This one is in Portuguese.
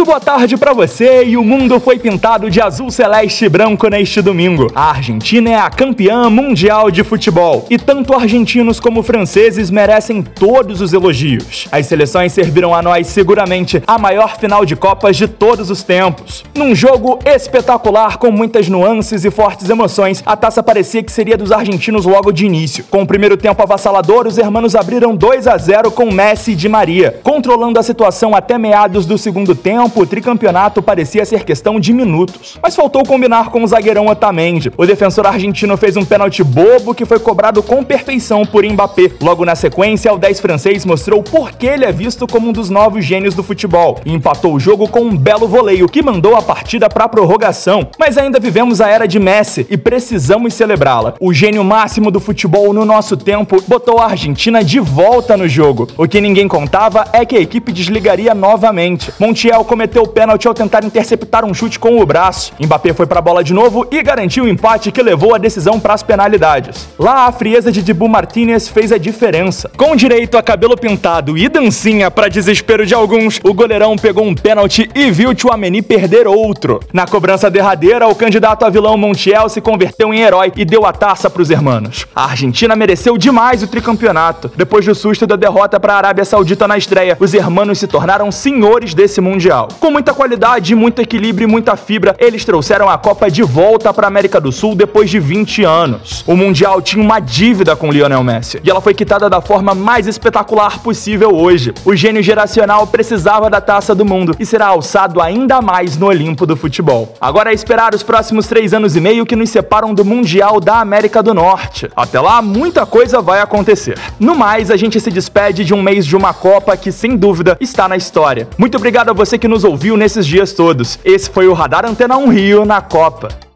Muito boa tarde para você e o mundo foi pintado de azul celeste e branco neste domingo. A Argentina é a campeã mundial de futebol e tanto argentinos como franceses merecem todos os elogios. As seleções serviram a nós seguramente a maior final de Copas de todos os tempos. Num jogo espetacular com muitas nuances e fortes emoções, a taça parecia que seria dos argentinos logo de início. Com o primeiro tempo avassalador, os hermanos abriram 2 a 0 com Messi e Di Maria, controlando a situação até meados do segundo tempo, o tricampeonato parecia ser questão de minutos. Mas faltou combinar com o zagueirão Otamendi. O defensor argentino fez um pênalti bobo que foi cobrado com perfeição por Mbappé. Logo na sequência, o 10 francês mostrou por que ele é visto como um dos novos gênios do futebol e empatou o jogo com um belo voleio que mandou a partida para prorrogação. Mas ainda vivemos a era de Messi e precisamos celebrá-la. O gênio máximo do futebol no nosso tempo botou a Argentina de volta no jogo. O que ninguém contava é que a equipe desligaria novamente. Montiel cometeu o pênalti ao tentar interceptar um chute com o braço. Mbappé foi para a bola de novo e garantiu o empate que levou a decisão para as penalidades. Lá, a frieza de Dibu Martinez fez a diferença. Com direito a cabelo pintado e dancinha para desespero de alguns, o goleirão pegou um pênalti e viu Tchouameni perder outro. Na cobrança derradeira, o candidato a vilão Montiel se converteu em herói e deu a taça para os hermanos. A Argentina mereceu demais o tricampeonato. Depois do susto da derrota para a Arábia Saudita na estreia, os hermanos se tornaram senhores desse mundial Mundial. Com muita qualidade, muito equilíbrio e muita fibra, eles trouxeram a Copa de volta para a América do Sul depois de 20 anos. O Mundial tinha uma dívida com Lionel Messi e ela foi quitada da forma mais espetacular possível hoje. O gênio geracional precisava da taça do mundo e será alçado ainda mais no Olimpo do futebol. Agora é esperar os próximos três anos e meio que nos separam do Mundial da América do Norte. Até lá, muita coisa vai acontecer. No mais, a gente se despede de um mês de uma Copa que, sem dúvida, está na história. Muito obrigado a você que nos ouviu nesses dias todos. Esse foi o Radar Antena 1 Rio na Copa.